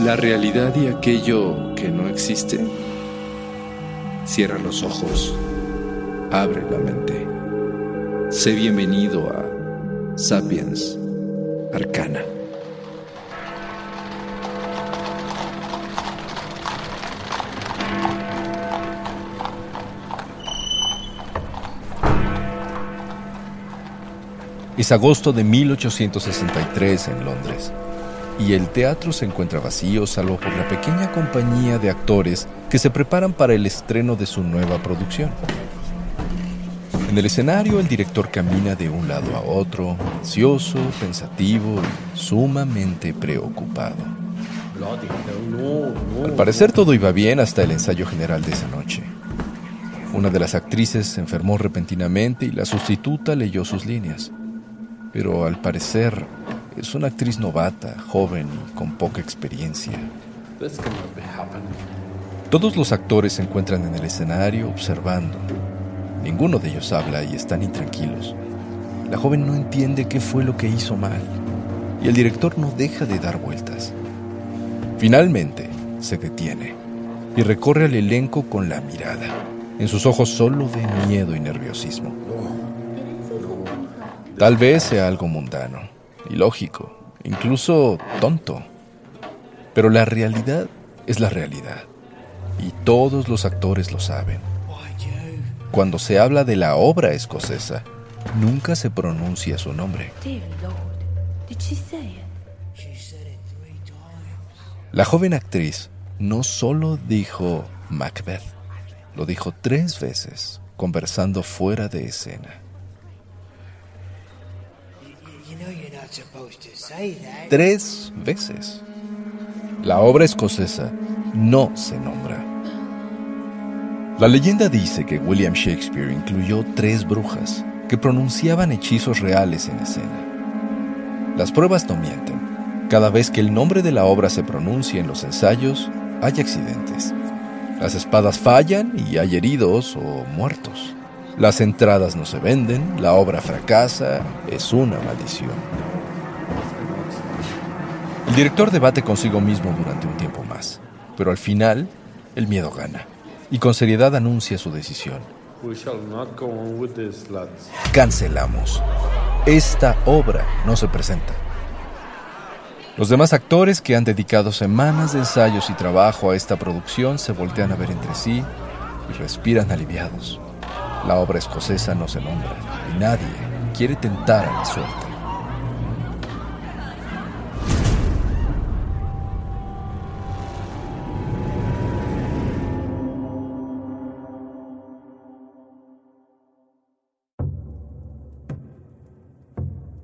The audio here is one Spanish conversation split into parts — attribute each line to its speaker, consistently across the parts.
Speaker 1: La realidad y aquello que no existe. Cierra los ojos, abre la mente. Sé bienvenido a Sapiens Arcana.
Speaker 2: Es agosto de 1863 en Londres y el teatro se encuentra vacío salvo por la pequeña compañía de actores que se preparan para el estreno de su nueva producción. En el escenario el director camina de un lado a otro, ansioso, pensativo y sumamente preocupado. Al parecer todo iba bien hasta el ensayo general de esa noche. Una de las actrices se enfermó repentinamente y la sustituta leyó sus líneas. Pero al parecer es una actriz novata, joven y con poca experiencia. Todos los actores se encuentran en el escenario observando. Ninguno de ellos habla y están intranquilos. La joven no entiende qué fue lo que hizo mal y el director no deja de dar vueltas. Finalmente se detiene y recorre al elenco con la mirada. En sus ojos solo ve miedo y nerviosismo. Tal vez sea algo mundano, ilógico, incluso tonto. Pero la realidad es la realidad. Y todos los actores lo saben. Cuando se habla de la obra escocesa, nunca se pronuncia su nombre. La joven actriz no solo dijo Macbeth, lo dijo tres veces, conversando fuera de escena. Tres veces. La obra escocesa no se nombra. La leyenda dice que William Shakespeare incluyó tres brujas que pronunciaban hechizos reales en escena. Las pruebas no mienten. Cada vez que el nombre de la obra se pronuncia en los ensayos, hay accidentes. Las espadas fallan y hay heridos o muertos. Las entradas no se venden, la obra fracasa, es una maldición. El director debate consigo mismo durante un tiempo más, pero al final el miedo gana y con seriedad anuncia su decisión. Cancelamos. Esta obra no se presenta. Los demás actores que han dedicado semanas de ensayos y trabajo a esta producción se voltean a ver entre sí y respiran aliviados. La obra escocesa no se nombra y nadie quiere tentar a la suerte.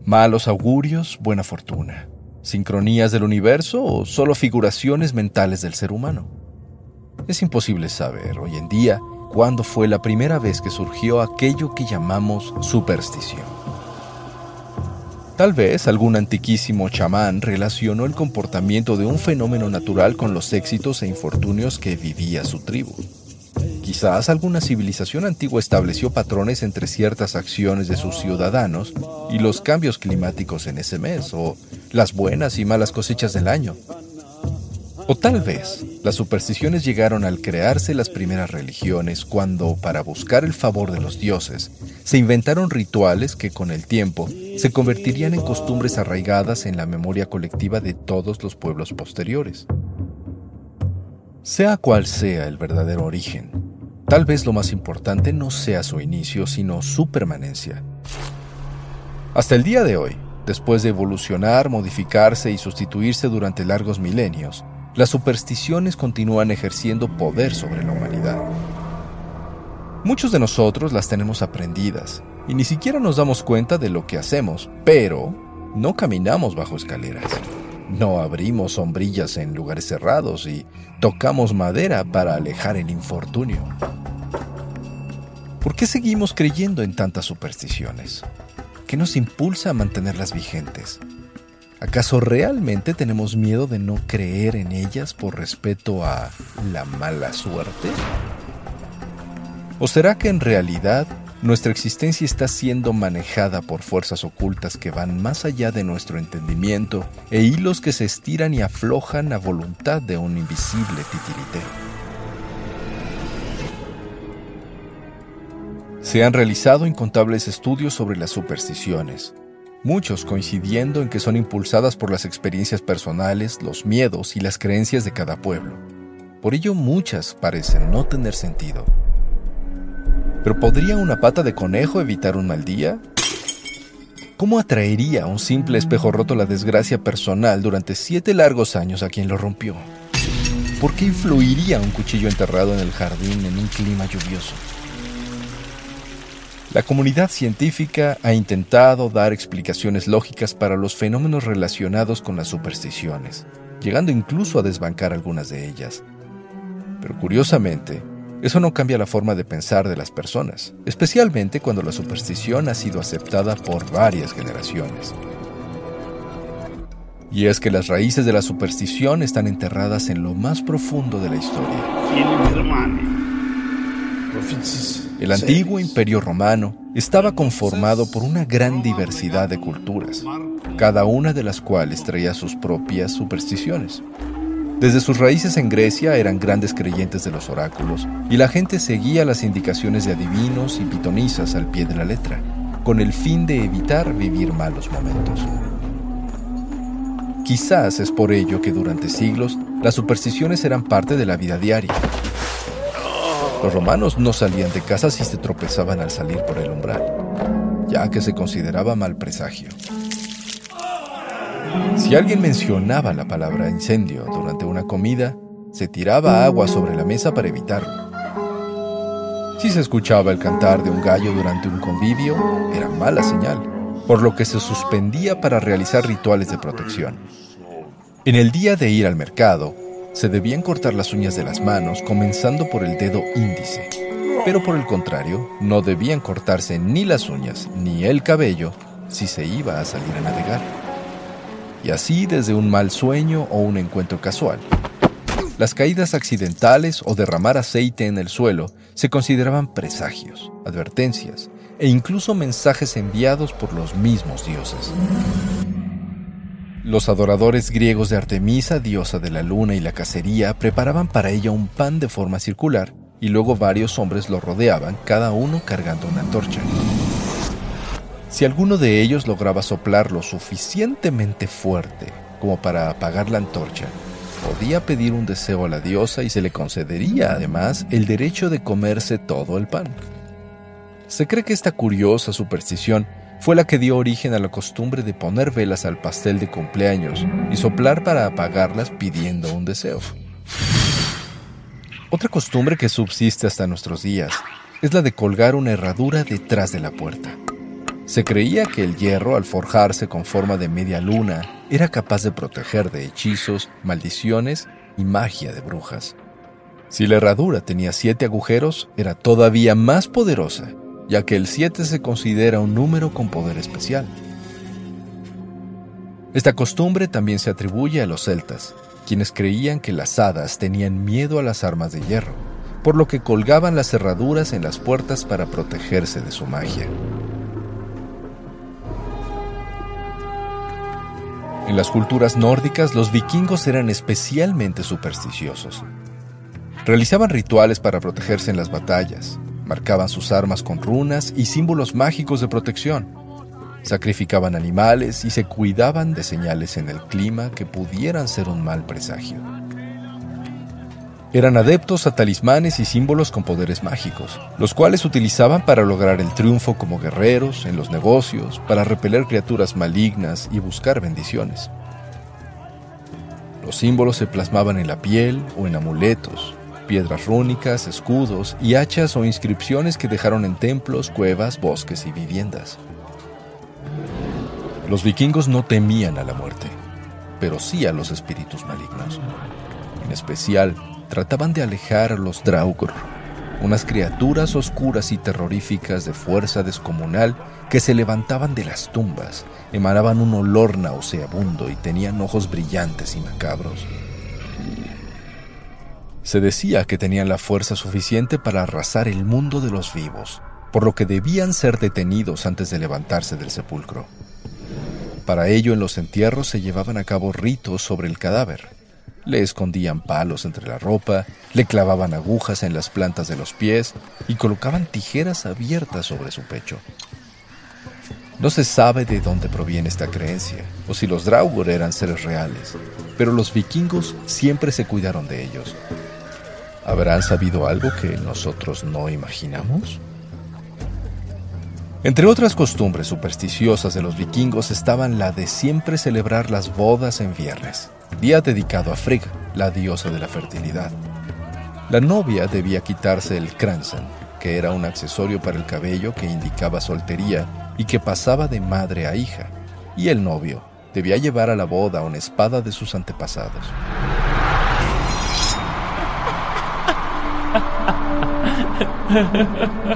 Speaker 2: Malos augurios, buena fortuna. ¿Sincronías del universo o solo figuraciones mentales del ser humano? Es imposible saber hoy en día cuándo fue la primera vez que surgió aquello que llamamos superstición. Tal vez algún antiquísimo chamán relacionó el comportamiento de un fenómeno natural con los éxitos e infortunios que vivía su tribu. Quizás alguna civilización antigua estableció patrones entre ciertas acciones de sus ciudadanos y los cambios climáticos en ese mes, o las buenas y malas cosechas del año. O tal vez las supersticiones llegaron al crearse las primeras religiones cuando, para buscar el favor de los dioses, se inventaron rituales que con el tiempo se convertirían en costumbres arraigadas en la memoria colectiva de todos los pueblos posteriores. Sea cual sea el verdadero origen, tal vez lo más importante no sea su inicio, sino su permanencia. Hasta el día de hoy, después de evolucionar, modificarse y sustituirse durante largos milenios, las supersticiones continúan ejerciendo poder sobre la humanidad. Muchos de nosotros las tenemos aprendidas y ni siquiera nos damos cuenta de lo que hacemos, pero no caminamos bajo escaleras, no abrimos sombrillas en lugares cerrados y tocamos madera para alejar el infortunio. ¿Por qué seguimos creyendo en tantas supersticiones? ¿Qué nos impulsa a mantenerlas vigentes? ¿Acaso realmente tenemos miedo de no creer en ellas por respeto a la mala suerte? ¿O será que en realidad nuestra existencia está siendo manejada por fuerzas ocultas que van más allá de nuestro entendimiento e hilos que se estiran y aflojan a voluntad de un invisible titiritero? Se han realizado incontables estudios sobre las supersticiones, muchos coincidiendo en que son impulsadas por las experiencias personales, los miedos y las creencias de cada pueblo. Por ello muchas parecen no tener sentido. ¿Pero podría una pata de conejo evitar un mal día? ¿Cómo atraería un simple espejo roto la desgracia personal durante siete largos años a quien lo rompió? ¿Por qué influiría un cuchillo enterrado en el jardín en un clima lluvioso? La comunidad científica ha intentado dar explicaciones lógicas para los fenómenos relacionados con las supersticiones, llegando incluso a desbancar algunas de ellas. Pero curiosamente, eso no cambia la forma de pensar de las personas, especialmente cuando la superstición ha sido aceptada por varias generaciones. Y es que las raíces de la superstición están enterradas en lo más profundo de la historia. El antiguo imperio romano estaba conformado por una gran diversidad de culturas, cada una de las cuales traía sus propias supersticiones. Desde sus raíces en Grecia eran grandes creyentes de los oráculos y la gente seguía las indicaciones de adivinos y pitonisas al pie de la letra, con el fin de evitar vivir malos momentos. Quizás es por ello que durante siglos las supersticiones eran parte de la vida diaria, los romanos no salían de casa si se tropezaban al salir por el umbral, ya que se consideraba mal presagio. Si alguien mencionaba la palabra incendio durante una comida, se tiraba agua sobre la mesa para evitarlo. Si se escuchaba el cantar de un gallo durante un convivio, era mala señal, por lo que se suspendía para realizar rituales de protección. En el día de ir al mercado, se debían cortar las uñas de las manos comenzando por el dedo índice. Pero por el contrario, no debían cortarse ni las uñas ni el cabello si se iba a salir a navegar. Y así desde un mal sueño o un encuentro casual. Las caídas accidentales o derramar aceite en el suelo se consideraban presagios, advertencias e incluso mensajes enviados por los mismos dioses. Los adoradores griegos de Artemisa, diosa de la luna y la cacería, preparaban para ella un pan de forma circular y luego varios hombres lo rodeaban, cada uno cargando una antorcha. Si alguno de ellos lograba soplar lo suficientemente fuerte como para apagar la antorcha, podía pedir un deseo a la diosa y se le concedería además el derecho de comerse todo el pan. Se cree que esta curiosa superstición fue la que dio origen a la costumbre de poner velas al pastel de cumpleaños y soplar para apagarlas pidiendo un deseo. Otra costumbre que subsiste hasta nuestros días es la de colgar una herradura detrás de la puerta. Se creía que el hierro, al forjarse con forma de media luna, era capaz de proteger de hechizos, maldiciones y magia de brujas. Si la herradura tenía siete agujeros, era todavía más poderosa ya que el 7 se considera un número con poder especial. Esta costumbre también se atribuye a los celtas, quienes creían que las hadas tenían miedo a las armas de hierro, por lo que colgaban las cerraduras en las puertas para protegerse de su magia. En las culturas nórdicas, los vikingos eran especialmente supersticiosos. Realizaban rituales para protegerse en las batallas, marcaban sus armas con runas y símbolos mágicos de protección, sacrificaban animales y se cuidaban de señales en el clima que pudieran ser un mal presagio. Eran adeptos a talismanes y símbolos con poderes mágicos, los cuales utilizaban para lograr el triunfo como guerreros, en los negocios, para repeler criaturas malignas y buscar bendiciones. Los símbolos se plasmaban en la piel o en amuletos, piedras rúnicas, escudos y hachas o inscripciones que dejaron en templos, cuevas, bosques y viviendas. Los vikingos no temían a la muerte, pero sí a los espíritus malignos. En especial, trataban de alejar a los Draugr, unas criaturas oscuras y terroríficas de fuerza descomunal que se levantaban de las tumbas, emanaban un olor nauseabundo y tenían ojos brillantes y macabros. Se decía que tenían la fuerza suficiente para arrasar el mundo de los vivos, por lo que debían ser detenidos antes de levantarse del sepulcro. Para ello en los entierros se llevaban a cabo ritos sobre el cadáver, le escondían palos entre la ropa, le clavaban agujas en las plantas de los pies y colocaban tijeras abiertas sobre su pecho. No se sabe de dónde proviene esta creencia, o si los Draugr eran seres reales, pero los vikingos siempre se cuidaron de ellos. ¿Habrán sabido algo que nosotros no imaginamos? Entre otras costumbres supersticiosas de los vikingos estaban la de siempre celebrar las bodas en viernes día dedicado a Frigg, la diosa de la fertilidad. La novia debía quitarse el kransen, que era un accesorio para el cabello que indicaba soltería y que pasaba de madre a hija, y el novio debía llevar a la boda una espada de sus antepasados.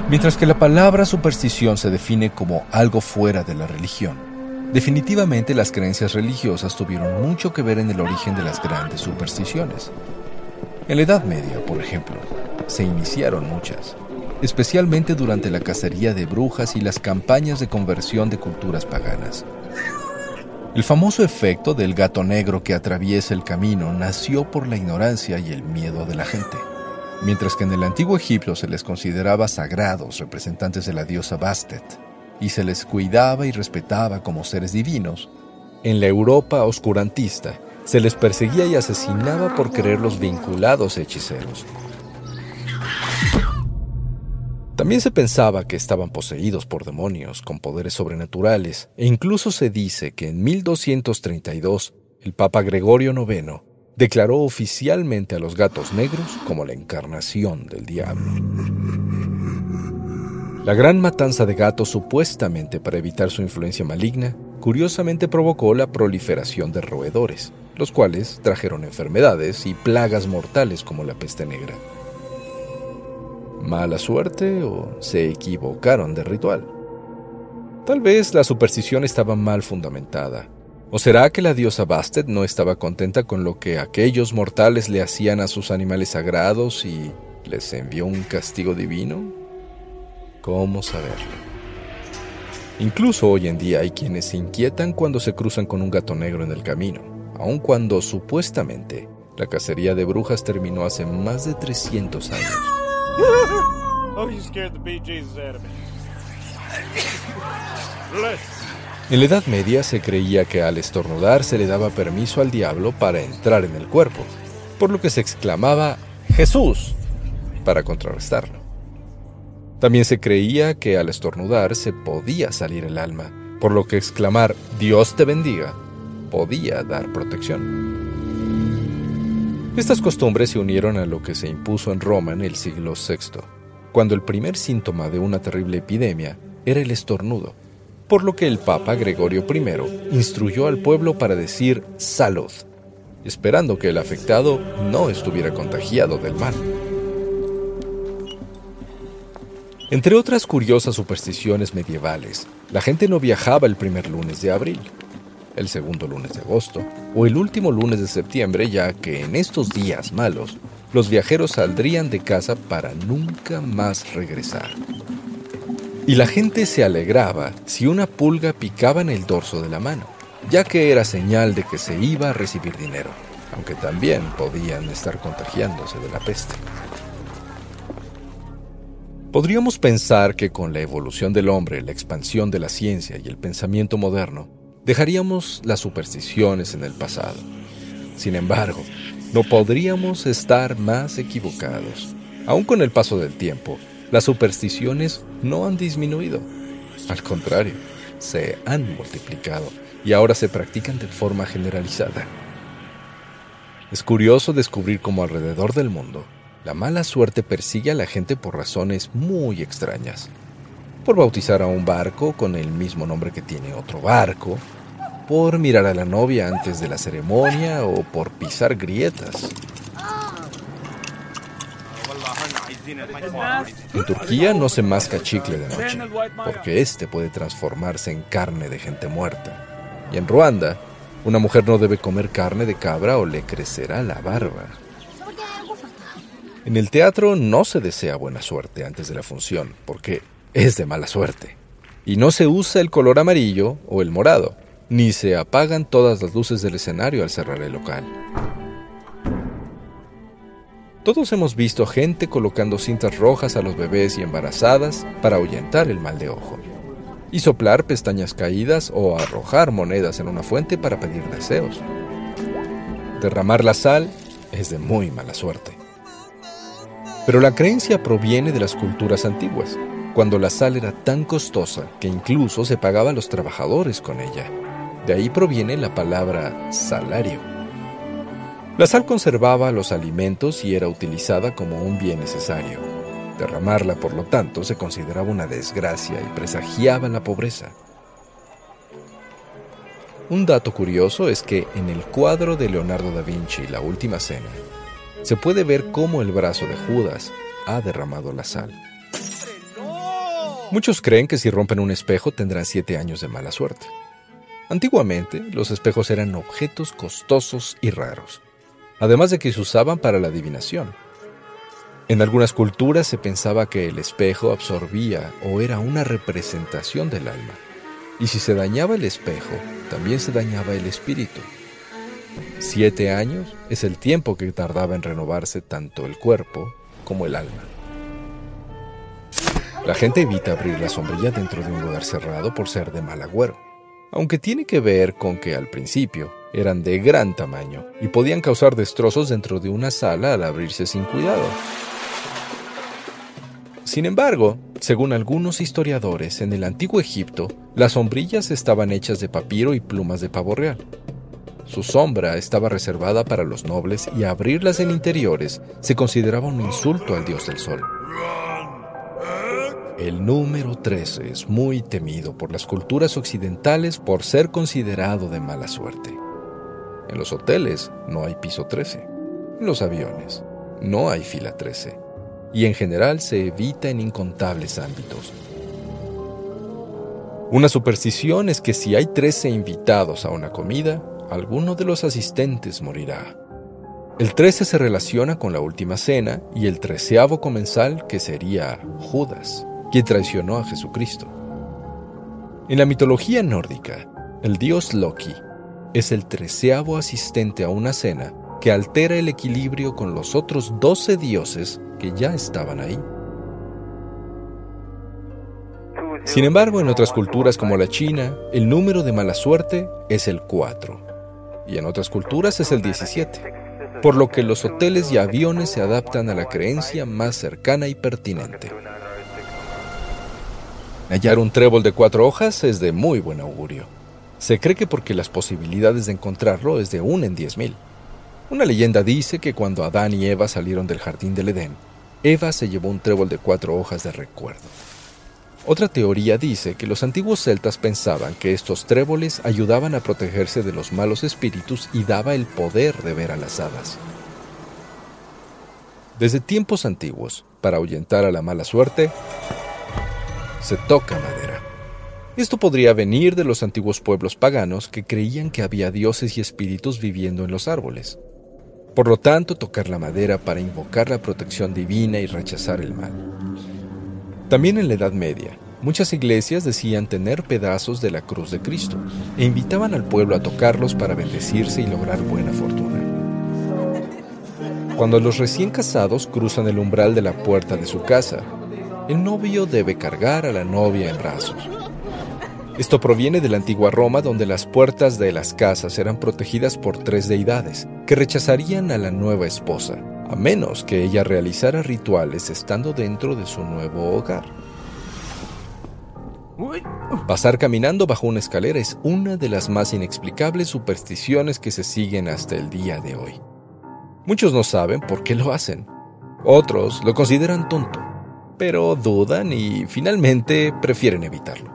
Speaker 2: Mientras que la palabra superstición se define como algo fuera de la religión, Definitivamente las creencias religiosas tuvieron mucho que ver en el origen de las grandes supersticiones. En la Edad Media, por ejemplo, se iniciaron muchas, especialmente durante la cacería de brujas y las campañas de conversión de culturas paganas. El famoso efecto del gato negro que atraviesa el camino nació por la ignorancia y el miedo de la gente. Mientras que en el antiguo Egipto se les consideraba sagrados representantes de la diosa Bastet, y se les cuidaba y respetaba como seres divinos, en la Europa oscurantista se les perseguía y asesinaba por creerlos vinculados a hechiceros. También se pensaba que estaban poseídos por demonios con poderes sobrenaturales, e incluso se dice que en 1232 el Papa Gregorio IX declaró oficialmente a los gatos negros como la encarnación del diablo. La gran matanza de gatos supuestamente para evitar su influencia maligna, curiosamente provocó la proliferación de roedores, los cuales trajeron enfermedades y plagas mortales como la peste negra. ¿Mala suerte o se equivocaron de ritual? Tal vez la superstición estaba mal fundamentada. ¿O será que la diosa Bastet no estaba contenta con lo que aquellos mortales le hacían a sus animales sagrados y les envió un castigo divino? ¿Cómo saberlo? Incluso hoy en día hay quienes se inquietan cuando se cruzan con un gato negro en el camino, aun cuando supuestamente la cacería de brujas terminó hace más de 300 años. En la Edad Media se creía que al estornudar se le daba permiso al diablo para entrar en el cuerpo, por lo que se exclamaba Jesús para contrarrestarlo. También se creía que al estornudar se podía salir el alma, por lo que exclamar Dios te bendiga podía dar protección. Estas costumbres se unieron a lo que se impuso en Roma en el siglo VI, cuando el primer síntoma de una terrible epidemia era el estornudo, por lo que el Papa Gregorio I instruyó al pueblo para decir salud, esperando que el afectado no estuviera contagiado del mal. Entre otras curiosas supersticiones medievales, la gente no viajaba el primer lunes de abril. el segundo lunes de agosto o el último lunes de septiembre, ya que en estos días malos los viajeros saldrían de casa para nunca más regresar. Y la gente se alegraba si una pulga picaba en el dorso de la mano, ya que era señal de que se iba a recibir dinero, aunque también podían estar contagiándose de la peste. Podríamos pensar que con la evolución del hombre, la expansión de la ciencia y el pensamiento moderno, dejaríamos las supersticiones en el pasado. Sin embargo, no podríamos estar más equivocados. Aún con el paso del tiempo, las supersticiones no han disminuido. Al contrario, se han multiplicado y ahora se practican de forma generalizada. Es curioso descubrir cómo alrededor del mundo la mala suerte persigue a la gente por razones muy extrañas. Por bautizar a un barco con el mismo nombre que tiene otro barco, por mirar a la novia antes de la ceremonia o por pisar grietas. En Turquía no se masca chicle de noche, porque este puede transformarse en carne de gente muerta. Y en Ruanda, una mujer no debe comer carne de cabra o le crecerá la barba. En el teatro no se desea buena suerte antes de la función, porque es de mala suerte. Y no se usa el color amarillo o el morado, ni se apagan todas las luces del escenario al cerrar el local. Todos hemos visto gente colocando cintas rojas a los bebés y embarazadas para ahuyentar el mal de ojo, y soplar pestañas caídas o arrojar monedas en una fuente para pedir deseos. Derramar la sal es de muy mala suerte. Pero la creencia proviene de las culturas antiguas, cuando la sal era tan costosa que incluso se pagaba a los trabajadores con ella. De ahí proviene la palabra salario. La sal conservaba los alimentos y era utilizada como un bien necesario. Derramarla, por lo tanto, se consideraba una desgracia y presagiaba la pobreza. Un dato curioso es que en el cuadro de Leonardo da Vinci, La Última Cena, se puede ver cómo el brazo de Judas ha derramado la sal. Muchos creen que si rompen un espejo tendrán siete años de mala suerte. Antiguamente, los espejos eran objetos costosos y raros, además de que se usaban para la adivinación. En algunas culturas se pensaba que el espejo absorbía o era una representación del alma, y si se dañaba el espejo, también se dañaba el espíritu. Siete años es el tiempo que tardaba en renovarse tanto el cuerpo como el alma. La gente evita abrir la sombrilla dentro de un lugar cerrado por ser de mal agüero, aunque tiene que ver con que al principio eran de gran tamaño y podían causar destrozos dentro de una sala al abrirse sin cuidado. Sin embargo, según algunos historiadores, en el antiguo Egipto, las sombrillas estaban hechas de papiro y plumas de pavo real, su sombra estaba reservada para los nobles y abrirlas en interiores se consideraba un insulto al dios del sol. El número 13 es muy temido por las culturas occidentales por ser considerado de mala suerte. En los hoteles no hay piso 13. En los aviones no hay fila 13. Y en general se evita en incontables ámbitos. Una superstición es que si hay 13 invitados a una comida, alguno de los asistentes morirá. El 13 se relaciona con la última cena y el treceavo comensal que sería Judas, quien traicionó a Jesucristo. En la mitología nórdica, el dios Loki es el treceavo asistente a una cena que altera el equilibrio con los otros doce dioses que ya estaban ahí. Sin embargo, en otras culturas como la China, el número de mala suerte es el 4 y en otras culturas es el 17, por lo que los hoteles y aviones se adaptan a la creencia más cercana y pertinente. Hallar un trébol de cuatro hojas es de muy buen augurio. Se cree que porque las posibilidades de encontrarlo es de una en diez mil. Una leyenda dice que cuando Adán y Eva salieron del jardín del Edén, Eva se llevó un trébol de cuatro hojas de recuerdo. Otra teoría dice que los antiguos celtas pensaban que estos tréboles ayudaban a protegerse de los malos espíritus y daba el poder de ver a las hadas. Desde tiempos antiguos, para ahuyentar a la mala suerte, se toca madera. Esto podría venir de los antiguos pueblos paganos que creían que había dioses y espíritus viviendo en los árboles. Por lo tanto, tocar la madera para invocar la protección divina y rechazar el mal. También en la Edad Media, muchas iglesias decían tener pedazos de la cruz de Cristo e invitaban al pueblo a tocarlos para bendecirse y lograr buena fortuna. Cuando los recién casados cruzan el umbral de la puerta de su casa, el novio debe cargar a la novia en brazos. Esto proviene de la antigua Roma donde las puertas de las casas eran protegidas por tres deidades que rechazarían a la nueva esposa, a menos que ella realizara rituales estando dentro de su nuevo hogar. Pasar caminando bajo una escalera es una de las más inexplicables supersticiones que se siguen hasta el día de hoy. Muchos no saben por qué lo hacen. Otros lo consideran tonto, pero dudan y finalmente prefieren evitarlo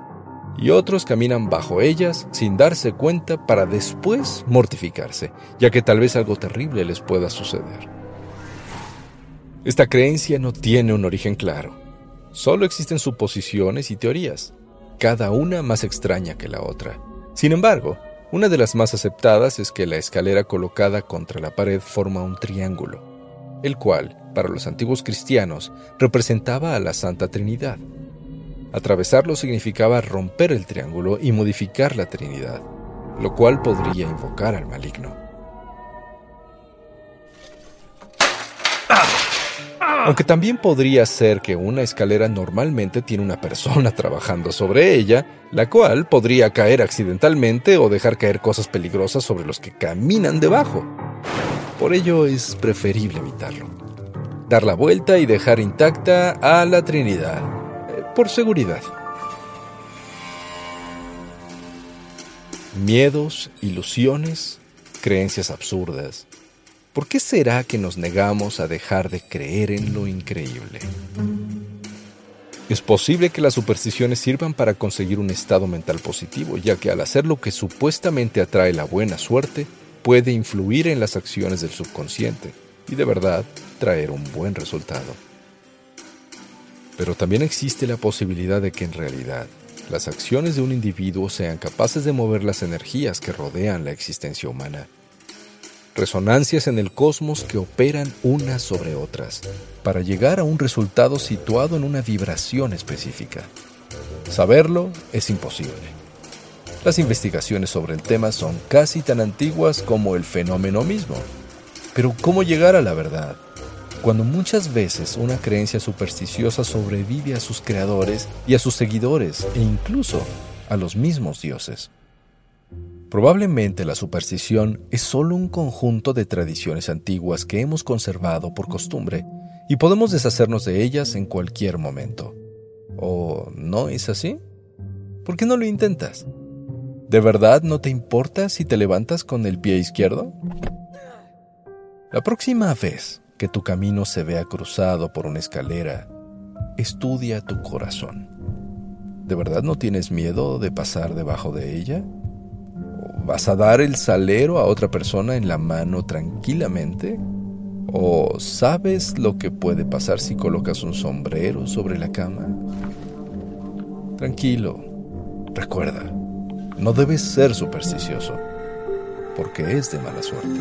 Speaker 2: y otros caminan bajo ellas sin darse cuenta para después mortificarse, ya que tal vez algo terrible les pueda suceder. Esta creencia no tiene un origen claro, solo existen suposiciones y teorías, cada una más extraña que la otra. Sin embargo, una de las más aceptadas es que la escalera colocada contra la pared forma un triángulo, el cual, para los antiguos cristianos, representaba a la Santa Trinidad, Atravesarlo significaba romper el triángulo y modificar la Trinidad, lo cual podría invocar al maligno. Aunque también podría ser que una escalera normalmente tiene una persona trabajando sobre ella, la cual podría caer accidentalmente o dejar caer cosas peligrosas sobre los que caminan debajo. Por ello es preferible evitarlo. Dar la vuelta y dejar intacta a la Trinidad por seguridad. Miedos, ilusiones, creencias absurdas. ¿Por qué será que nos negamos a dejar de creer en lo increíble? Es posible que las supersticiones sirvan para conseguir un estado mental positivo, ya que al hacer lo que supuestamente atrae la buena suerte, puede influir en las acciones del subconsciente y de verdad traer un buen resultado. Pero también existe la posibilidad de que en realidad las acciones de un individuo sean capaces de mover las energías que rodean la existencia humana. Resonancias en el cosmos que operan unas sobre otras para llegar a un resultado situado en una vibración específica. Saberlo es imposible. Las investigaciones sobre el tema son casi tan antiguas como el fenómeno mismo. Pero ¿cómo llegar a la verdad? Cuando muchas veces una creencia supersticiosa sobrevive a sus creadores y a sus seguidores e incluso a los mismos dioses. Probablemente la superstición es solo un conjunto de tradiciones antiguas que hemos conservado por costumbre y podemos deshacernos de ellas en cualquier momento. ¿O no es así? ¿Por qué no lo intentas? ¿De verdad no te importa si te levantas con el pie izquierdo? La próxima vez que tu camino se vea cruzado por una escalera, estudia tu corazón. ¿De verdad no tienes miedo de pasar debajo de ella? ¿Vas a dar el salero a otra persona en la mano tranquilamente? ¿O sabes lo que puede pasar si colocas un sombrero sobre la cama? Tranquilo, recuerda, no debes ser supersticioso, porque es de mala suerte.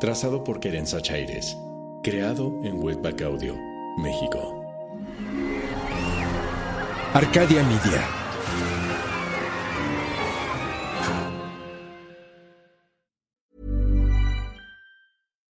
Speaker 3: Trazado por Querenza Chaires. Creado en Webback Audio, México.
Speaker 1: Arcadia Media.